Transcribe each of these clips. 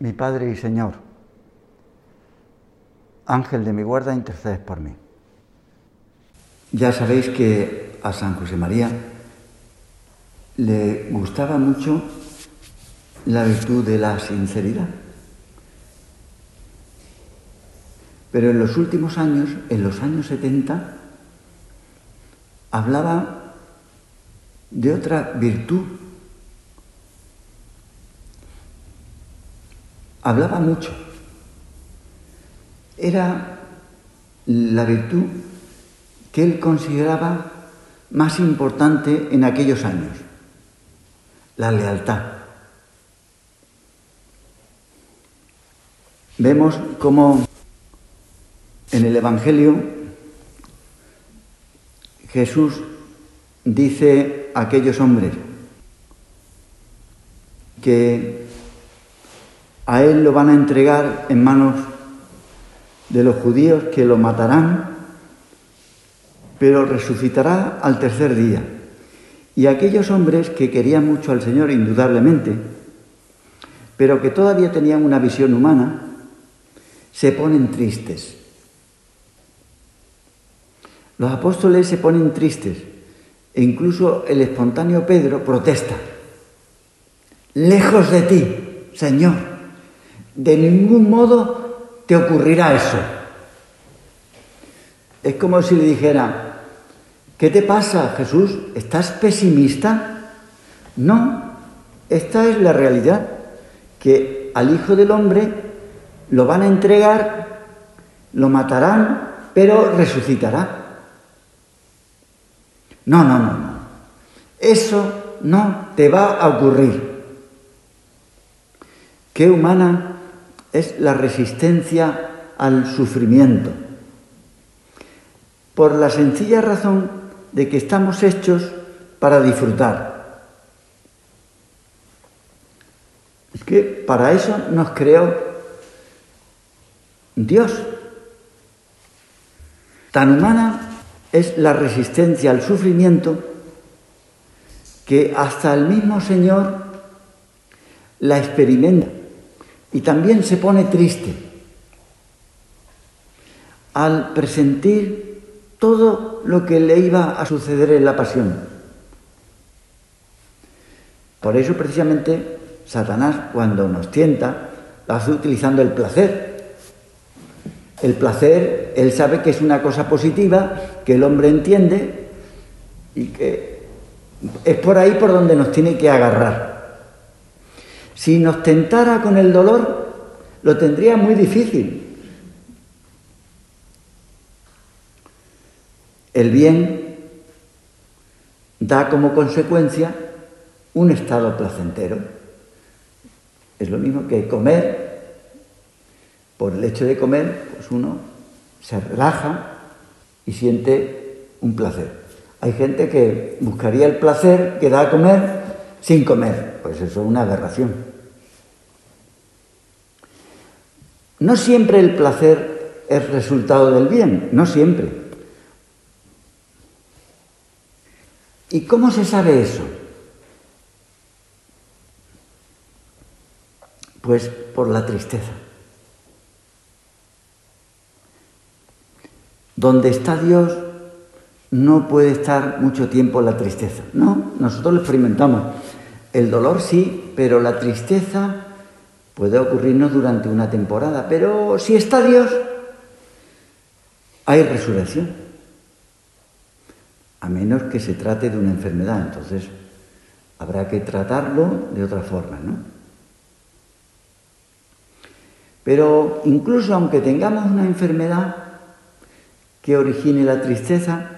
mi Padre y Señor, Ángel de mi guarda, intercedes por mí. Ya sabéis que a San José María le gustaba mucho la virtud de la sinceridad. Pero en los últimos años, en los años 70, hablaba de otra virtud. Hablaba mucho. Era la virtud que él consideraba más importante en aquellos años, la lealtad. Vemos cómo en el Evangelio Jesús dice a aquellos hombres que a él lo van a entregar en manos de los judíos que lo matarán, pero resucitará al tercer día. Y aquellos hombres que querían mucho al Señor, indudablemente, pero que todavía tenían una visión humana, se ponen tristes. Los apóstoles se ponen tristes e incluso el espontáneo Pedro protesta. Lejos de ti, Señor, de ningún modo te ocurrirá eso. Es como si le dijera, ¿qué te pasa, Jesús? ¿Estás pesimista? No, esta es la realidad, que al Hijo del Hombre lo van a entregar, lo matarán, pero resucitará. No, no, no, no. Eso no te va a ocurrir. Qué humana es la resistencia al sufrimiento. Por la sencilla razón de que estamos hechos para disfrutar. Es que para eso nos creó Dios. Tan humana es la resistencia al sufrimiento que hasta el mismo Señor la experimenta y también se pone triste al presentir todo lo que le iba a suceder en la pasión. Por eso precisamente Satanás cuando nos tienta lo hace utilizando el placer, el placer, él sabe que es una cosa positiva, que el hombre entiende y que es por ahí por donde nos tiene que agarrar. Si nos tentara con el dolor, lo tendría muy difícil. El bien da como consecuencia un estado placentero. Es lo mismo que comer por el hecho de comer, pues uno se relaja y siente un placer. Hay gente que buscaría el placer que da a comer sin comer. Pues eso es una aberración. No siempre el placer es resultado del bien, no siempre. ¿Y cómo se sabe eso? Pues por la tristeza. Donde está Dios no puede estar mucho tiempo la tristeza. No, nosotros lo experimentamos. El dolor sí, pero la tristeza puede ocurrirnos durante una temporada. Pero si está Dios, hay resurrección. A menos que se trate de una enfermedad. Entonces habrá que tratarlo de otra forma, ¿no? Pero incluso aunque tengamos una enfermedad, que origine la tristeza,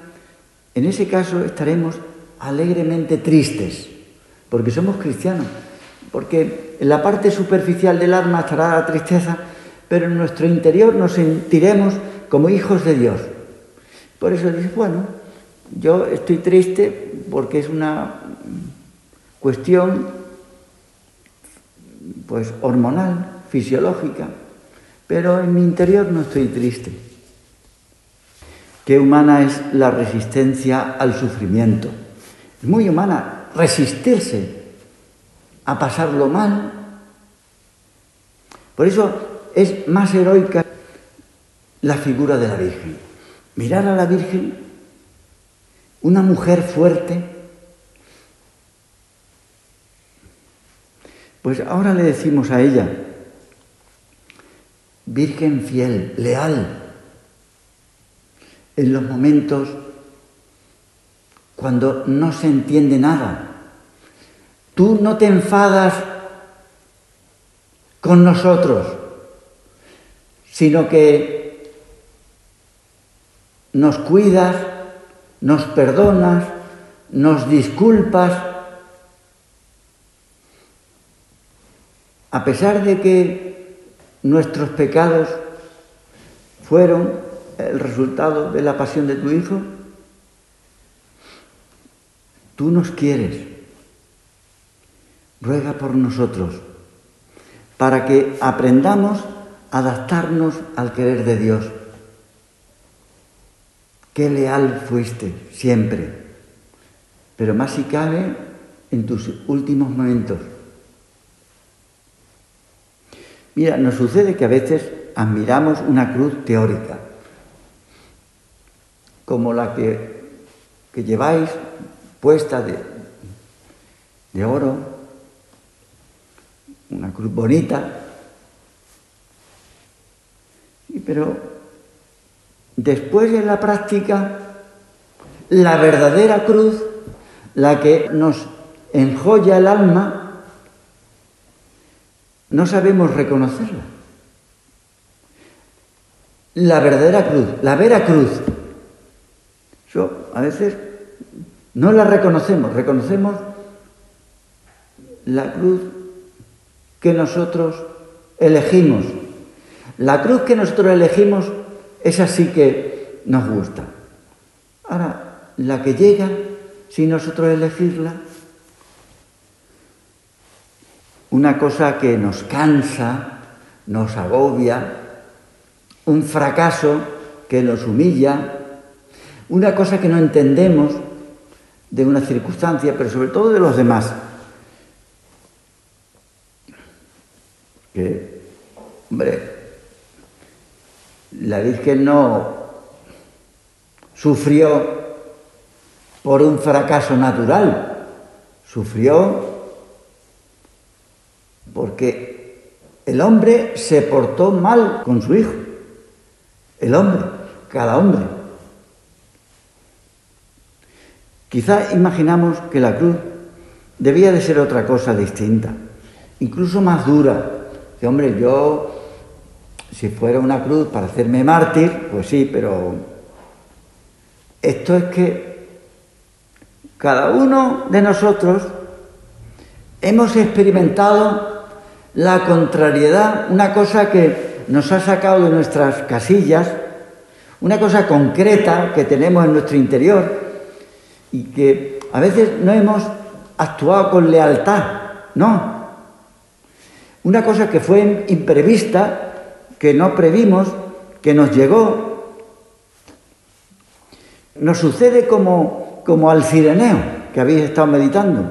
en ese caso estaremos alegremente tristes, porque somos cristianos. Porque en la parte superficial del alma estará la tristeza, pero en nuestro interior nos sentiremos como hijos de Dios. Por eso dices, bueno, yo estoy triste porque es una cuestión pues hormonal, fisiológica, pero en mi interior no estoy triste. Qué humana es la resistencia al sufrimiento. Es muy humana resistirse a pasarlo mal. Por eso es más heroica la figura de la Virgen. Mirar a la Virgen, una mujer fuerte, pues ahora le decimos a ella, Virgen fiel, leal, en los momentos cuando no se entiende nada. Tú no te enfadas con nosotros, sino que nos cuidas, nos perdonas, nos disculpas, a pesar de que nuestros pecados fueron el resultado de la pasión de tu Hijo? Tú nos quieres. Ruega por nosotros para que aprendamos a adaptarnos al querer de Dios. Qué leal fuiste siempre, pero más si cabe en tus últimos momentos. Mira, nos sucede que a veces admiramos una cruz teórica como la que, lleváis puesta de, oro, una cruz bonita, pero después en la práctica, la verdadera cruz, la que nos enjolla el alma, no sabemos reconocerla. La verdadera cruz, la vera cruz, yo, a veces no la reconocemos, reconocemos la cruz que nosotros elegimos. La cruz que nosotros elegimos, es así que nos gusta. Ahora, la que llega, sin nosotros elegirla, una cosa que nos cansa, nos agobia, un fracaso que nos humilla, una cosa que no entendemos de una circunstancia, pero sobre todo de los demás. Hombre, la Virgen no sufrió por un fracaso natural, sufrió porque el hombre se portó mal con su hijo, el hombre, cada hombre. Quizá imaginamos que la cruz debía de ser otra cosa distinta, incluso más dura. Hombre, yo, si fuera una cruz para hacerme mártir, pues sí, pero esto es que cada uno de nosotros hemos experimentado la contrariedad, una cosa que nos ha sacado de nuestras casillas, una cosa concreta que tenemos en nuestro interior, y que a veces no hemos actuado con lealtad, no. Una cosa que fue imprevista, que no previmos, que nos llegó, nos sucede como, como al cireneo que habéis estado meditando,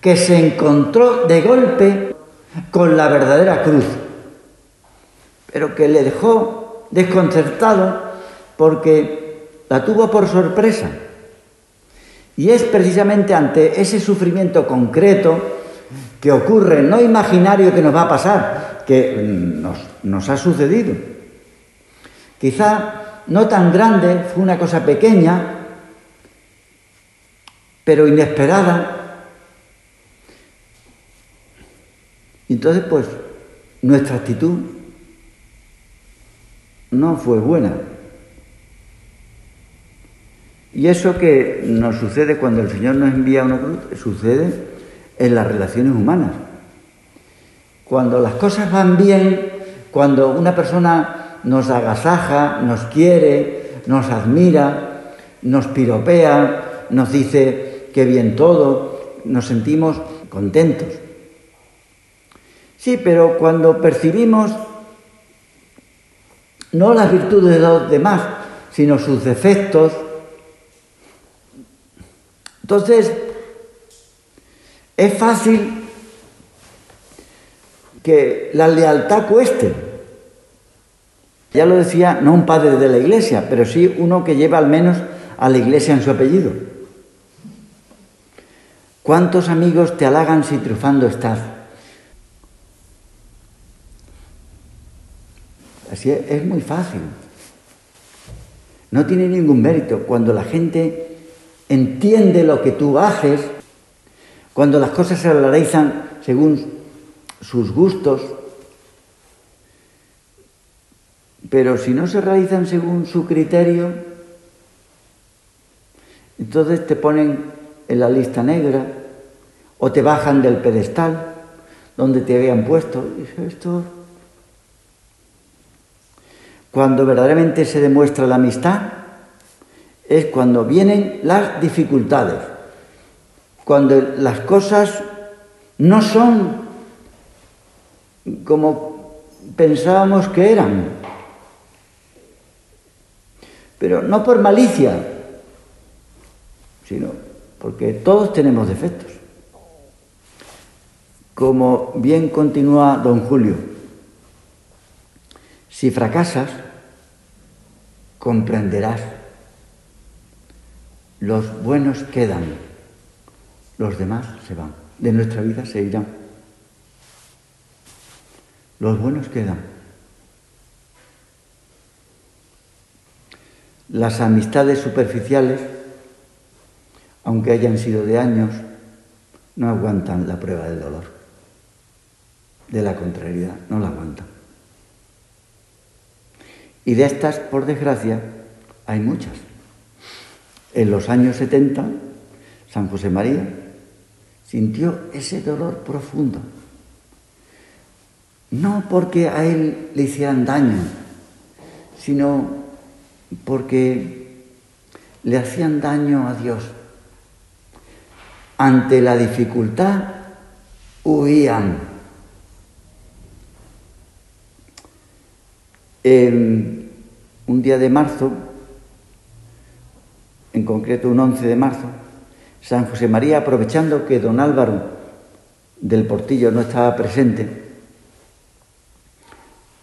que se encontró de golpe con la verdadera cruz, pero que le dejó desconcertado porque la tuvo por sorpresa. Y es precisamente ante ese sufrimiento concreto que ocurre, no imaginario que nos va a pasar, que nos, nos ha sucedido. Quizá no tan grande, fue una cosa pequeña, pero inesperada. Entonces, pues, nuestra actitud no fue buena. Y eso que nos sucede cuando el Señor nos envía una cruz, sucede en las relaciones humanas. Cuando las cosas van bien, cuando una persona nos agasaja, nos quiere, nos admira, nos piropea, nos dice que bien todo, nos sentimos contentos. Sí, pero cuando percibimos no las virtudes de los demás, sino sus defectos, entonces es fácil que la lealtad cueste. Ya lo decía, no un padre de la iglesia, pero sí uno que lleva al menos a la iglesia en su apellido. ¿Cuántos amigos te halagan si triunfando estás? Así es, es muy fácil. No tiene ningún mérito. Cuando la gente entiende lo que tú haces, cuando las cosas se realizan según sus gustos, pero si no se realizan según su criterio, entonces te ponen en la lista negra o te bajan del pedestal donde te habían puesto. Esto cuando verdaderamente se demuestra la amistad es cuando vienen las dificultades, cuando las cosas no son como pensábamos que eran, pero no por malicia, sino porque todos tenemos defectos. Como bien continúa don Julio, si fracasas, comprenderás. Los buenos quedan, los demás se van. De nuestra vida se irán. Los buenos quedan. Las amistades superficiales, aunque hayan sido de años, no aguantan la prueba del dolor, de la contrariedad, no la aguantan. Y de estas, por desgracia, hay muchas. En los años 70, San José María sintió ese dolor profundo. No porque a él le hicieran daño, sino porque le hacían daño a Dios. Ante la dificultad huían. un día de marzo, en concreto un 11 de marzo, San José María, aprovechando que don Álvaro del Portillo no estaba presente,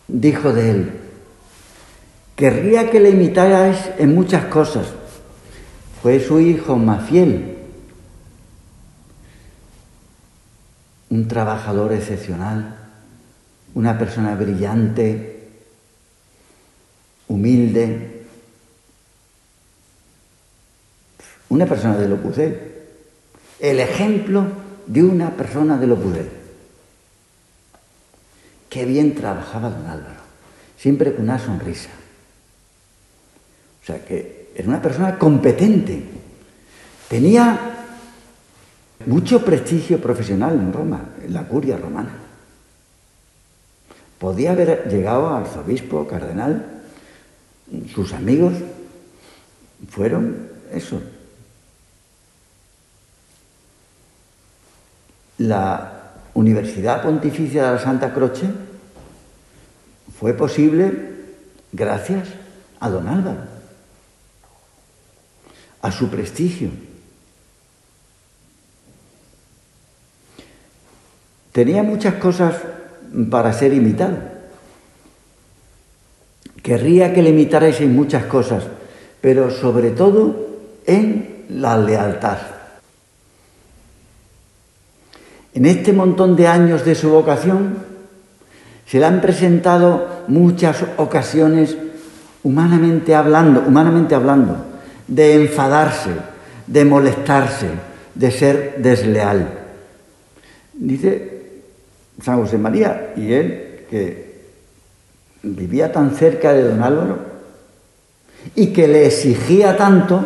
dijo de él, querría que le imitarais en muchas cosas. Fue su hijo más fiel, un trabajador excepcional, una persona brillante, humilde, una persona de Lopudel, el ejemplo de una persona de Lopudel. Qué bien trabajaba don Álvaro, siempre con una sonrisa. O sea que era una persona competente, tenía mucho prestigio profesional en Roma, en la curia romana. Podía haber llegado a arzobispo, cardenal, sus amigos fueron eso. La Universidad Pontificia de la Santa Croce fue posible gracias a don Álvaro, a su prestigio. Tenía muchas cosas para ser imitado. Querría que le imitarais en muchas cosas, pero sobre todo en la lealtad. En este montón de años de su vocación se le han presentado muchas ocasiones humanamente hablando, humanamente hablando, de enfadarse, de molestarse, de ser desleal. Dice San José María y él que vivía tan cerca de don Álvaro y que le exigía tanto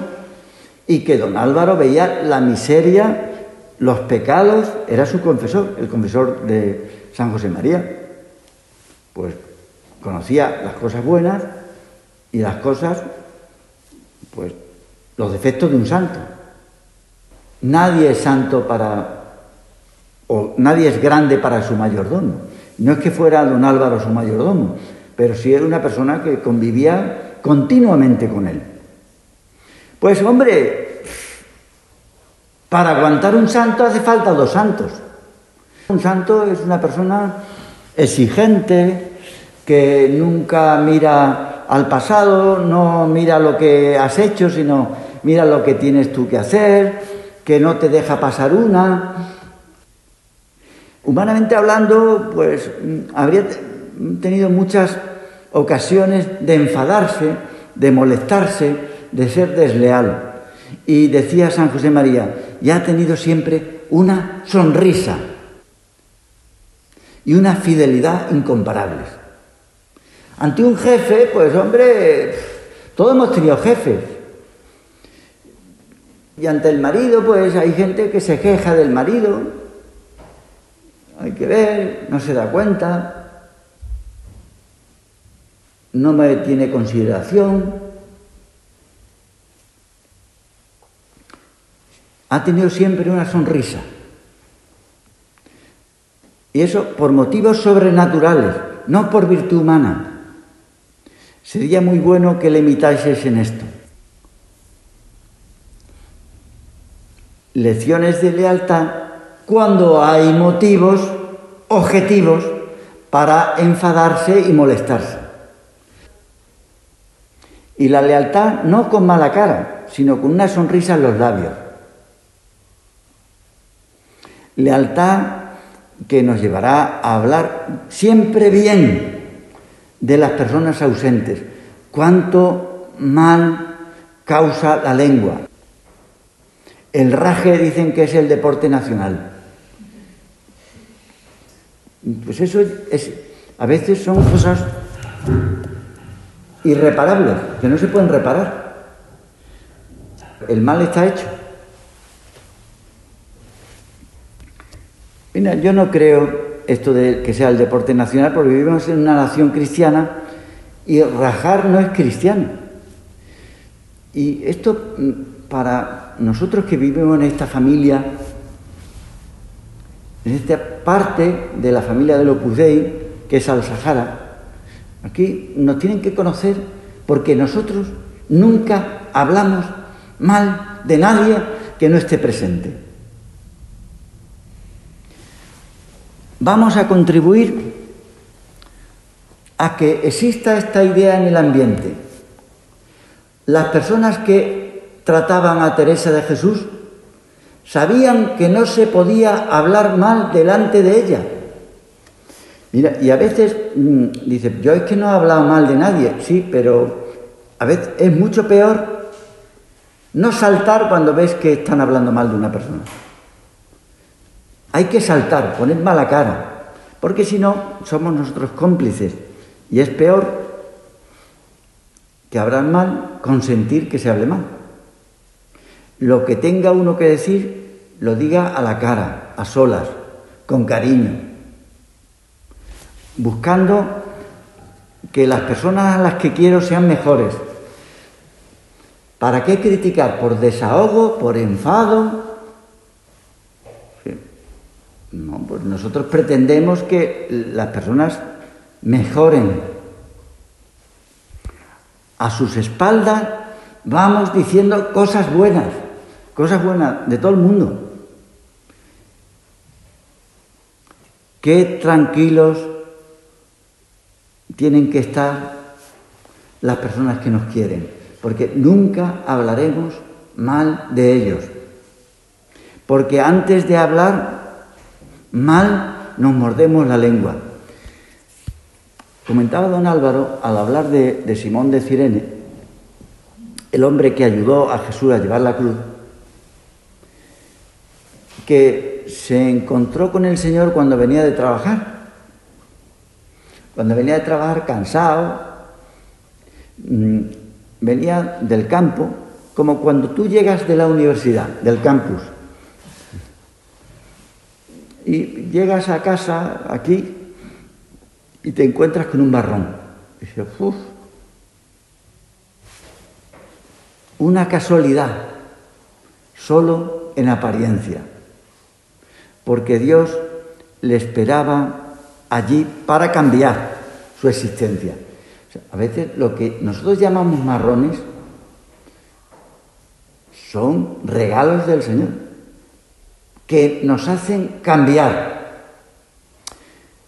y que don Álvaro veía la miseria los pecados, era su confesor, el confesor de San José María. Pues conocía las cosas buenas y las cosas, pues los defectos de un santo. Nadie es santo para, o nadie es grande para su mayordomo. No es que fuera don Álvaro su mayordomo, pero sí era una persona que convivía continuamente con él. Pues hombre, para aguantar un santo hace falta dos santos. Un santo es una persona exigente, que nunca mira al pasado, no mira lo que has hecho, sino mira lo que tienes tú que hacer, que no te deja pasar una. Humanamente hablando, pues habría tenido muchas ocasiones de enfadarse, de molestarse, de ser desleal. Y decía San José María, y ha tenido siempre una sonrisa y una fidelidad incomparables. Ante un jefe, pues hombre, todos hemos tenido jefes. Y ante el marido, pues hay gente que se queja del marido. Hay que ver, no se da cuenta, no me tiene consideración. Ha tenido siempre una sonrisa. Y eso por motivos sobrenaturales, no por virtud humana. Sería muy bueno que le imitases en esto. Lecciones de lealtad cuando hay motivos objetivos para enfadarse y molestarse. Y la lealtad no con mala cara, sino con una sonrisa en los labios. Lealtad que nos llevará a hablar siempre bien de las personas ausentes. Cuánto mal causa la lengua. El raje dicen que es el deporte nacional. Pues eso es, a veces son cosas irreparables, que no se pueden reparar. El mal está hecho. Yo no creo esto de que sea el deporte nacional porque vivimos en una nación cristiana y rajar no es cristiano. Y esto mm, para nosotros que vivimos en esta familia, en esta parte de la familia de Opus Dei, que es Al-Sahara, aquí nos tienen que conocer porque nosotros nunca hablamos mal de nadie que no esté presente. Vamos a contribuir a que exista esta idea en el ambiente. Las personas que trataban a Teresa de Jesús sabían que no se podía hablar mal delante de ella. Mira, y a veces mm, dice, yo es que no he hablado mal de nadie, sí, pero a veces es mucho peor no saltar cuando ves que están hablando mal de una persona. Hay que saltar, poner mala cara, porque si no, somos nosotros cómplices. Y es peor que hablar mal, consentir que se hable mal. Lo que tenga uno que decir, lo diga a la cara, a solas, con cariño, buscando que las personas a las que quiero sean mejores. ¿Para qué criticar? ¿Por desahogo? ¿Por enfado? No, pues nosotros pretendemos que las personas mejoren. A sus espaldas vamos diciendo cosas buenas, cosas buenas de todo el mundo. Qué tranquilos tienen que estar las personas que nos quieren, porque nunca hablaremos mal de ellos. Porque antes de hablar mal nos mordemos la lengua. Comentaba don Álvaro al hablar de, Simón de Cirene, el hombre que ayudó a Jesús a llevar la cruz, que se encontró con el Señor cuando venía de trabajar. Cuando venía de trabajar cansado, mm, venía del campo, como cuando tú llegas de la universidad, del campus, y llegas a casa aquí y te encuentras con un barrón. Y dices, una casualidad, solo en apariencia, porque Dios le esperaba allí para cambiar su existencia. a veces lo que nosotros llamamos marrones son regalos del Señor que nos hacen cambiar.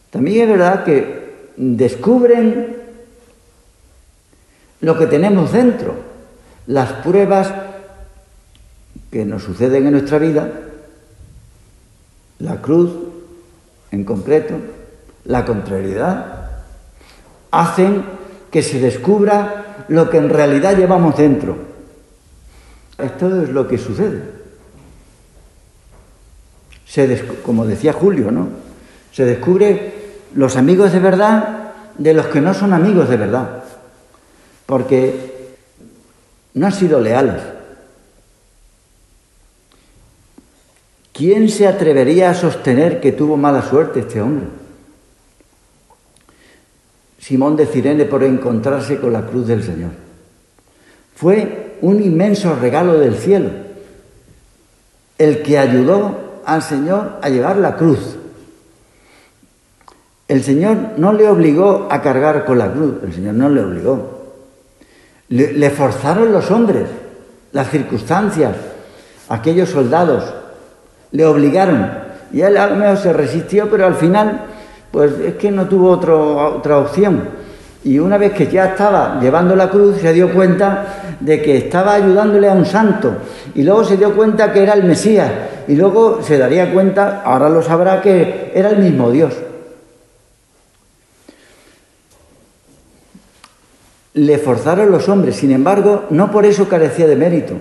También es verdad que descubren lo que tenemos dentro, las pruebas que nos suceden en nuestra vida, la cruz en concreto, la contrariedad, hacen que se descubra lo que en realidad llevamos dentro. Esto es lo que sucede. Se como decía Julio, ¿no? Se descubre los amigos de verdad de los que no son amigos de verdad, porque no han sido leales. ¿Quién se atrevería a sostener que tuvo mala suerte este hombre? Simón de Cirene por encontrarse con la cruz del Señor. Fue un inmenso regalo del cielo, el que ayudó al Señor a llevar la cruz. El Señor no le obligó a cargar con la cruz, el Señor no le obligó. Le, forzaron los hombres, las circunstancias, aquellos soldados, le obligaron. Y él al menos se resistió, pero al final, pues es que no tuvo otra opción. Y una vez que ya estaba llevando la cruz, se dio cuenta de que estaba ayudándole a un santo. Y luego se dio cuenta que era el Mesías. Y luego se daría cuenta, ahora lo sabrá, que era el mismo Dios. Le forzaron los hombres, sin embargo, no por eso carecía de mérito.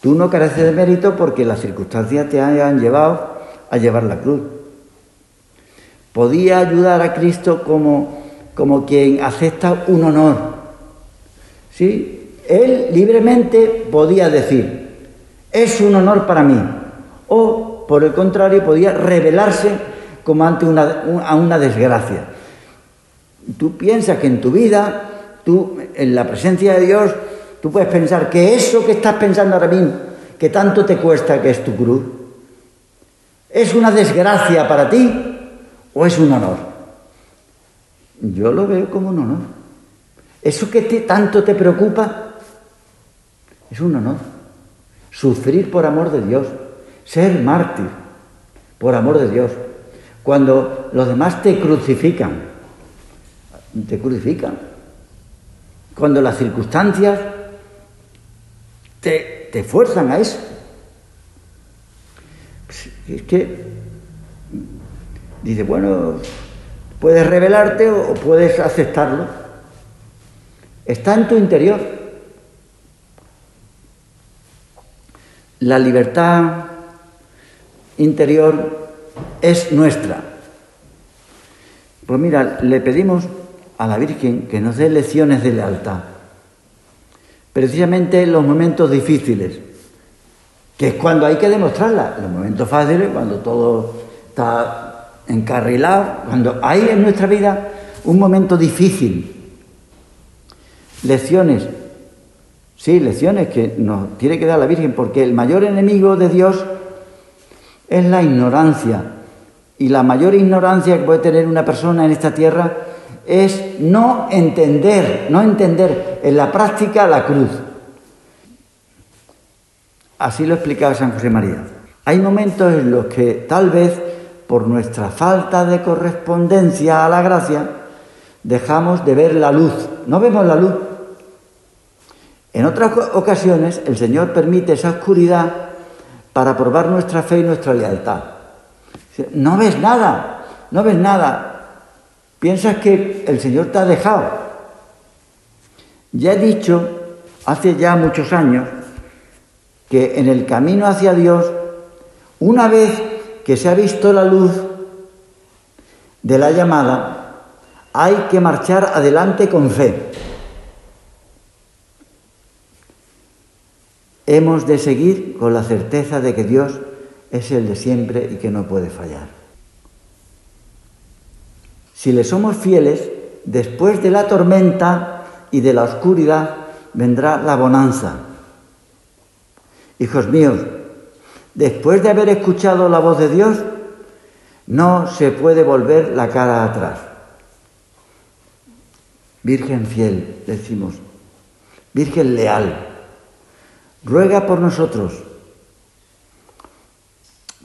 Tú no careces de mérito porque las circunstancias te hayan llevado a llevar la cruz. Podía ayudar a Cristo como, como quien acepta un honor. ¿Sí? Él libremente podía decir, es un honor para mí. O, por el contrario, podía rebelarse como ante una, a una desgracia. Tú piensas que en tu vida, tú, en la presencia de Dios, Tú puedes pensar que eso que estás pensando ahora mismo, que tanto te cuesta que es tu cruz, ¿es una desgracia para ti o es un honor? Yo lo veo como un honor. Eso que tanto te preocupa es un honor. Sufrir por amor de Dios, ser mártir por amor de Dios. Cuando los demás te crucifican, te crucifican. Cuando las circunstancias te, fuerzan a eso. Pues, es que dice, bueno, puedes rebelarte o puedes aceptarlo. Está en tu interior. La libertad interior es nuestra. Pues mira, le pedimos a la Virgen que nos dé lecciones de lealtad precisamente en los momentos difíciles, que es cuando hay que demostrarla. En los momentos fáciles, cuando todo está encarrilado, cuando hay en nuestra vida un momento difícil. Lecciones, sí, lecciones que nos tiene que dar la Virgen, porque el mayor enemigo de Dios es la ignorancia. Y la mayor ignorancia que puede tener una persona en esta tierra es no entender, no entender en la práctica la cruz. Así lo explicaba San José María. Hay momentos en los que tal vez por nuestra falta de correspondencia a la gracia dejamos de ver la luz, no vemos la luz. En otras ocasiones el Señor permite esa oscuridad para probar nuestra fe y nuestra lealtad. No ves nada, no ves nada, Piensas que el Señor te ha dejado. Ya he dicho hace ya muchos años que en el camino hacia Dios, una vez que se ha visto la luz de la llamada, hay que marchar adelante con fe. Hemos de seguir con la certeza de que Dios es el de siempre y que no puede fallar. Si le somos fieles, después de la tormenta y de la oscuridad vendrá la bonanza. Hijos míos, después de haber escuchado la voz de Dios, no se puede volver la cara atrás. Virgen fiel, decimos, Virgen leal, ruega por nosotros,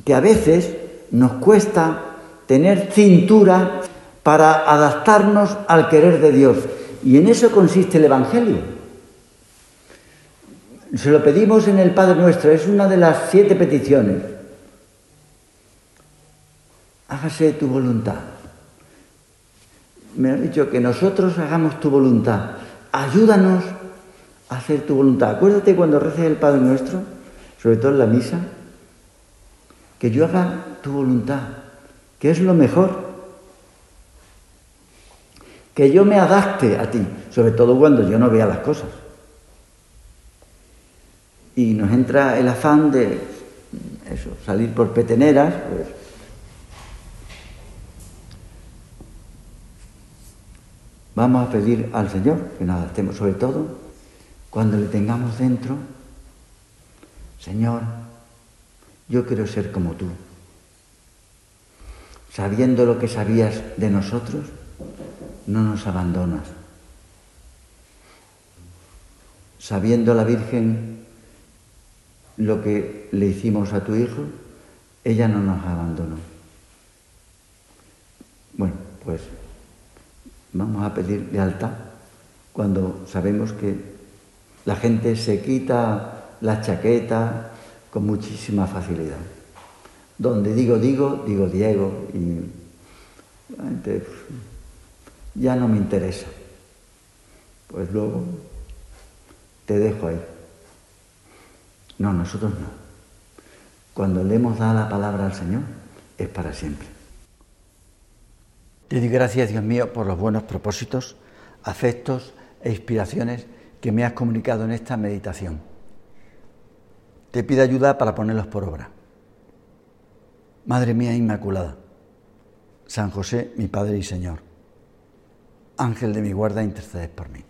que a veces nos cuesta tener cintura para adaptarnos al querer de Dios. Y en eso consiste el Evangelio. Se lo pedimos en el Padre Nuestro, es una de las siete peticiones. Hágase tu voluntad. Me ha dicho que nosotros hagamos tu voluntad. Ayúdanos a hacer tu voluntad. Acuérdate cuando reces el Padre Nuestro, sobre todo en la misa, que yo haga tu voluntad, que es lo mejor. Que yo me adapte a ti, sobre todo cuando yo no vea las cosas. Y nos entra el afán de eso, salir por peteneras, pues. Vamos a pedir al Señor que nos adaptemos, sobre todo cuando le tengamos dentro, Señor, yo quiero ser como tú. Sabiendo lo que sabías de nosotros, no nos abandonas. Sabiendo la Virgen lo que le hicimos a tu hijo, ella no nos abandonó. Bueno, pues vamos a pedir lealtad cuando sabemos que la gente se quita la chaqueta, con muchísima facilidad. Donde digo, digo, digo Diego y ya no me interesa. Pues luego te dejo ahí. No, nosotros no. Cuando le hemos dado la palabra al Señor, es para siempre. Te doy gracias, Dios mío, por los buenos propósitos, afectos e inspiraciones que me has comunicado en esta meditación te pido ayuda para ponerlos por obra. Madre mía Inmaculada, San José, mi Padre y Señor, Ángel de mi guarda, intercedes por mí.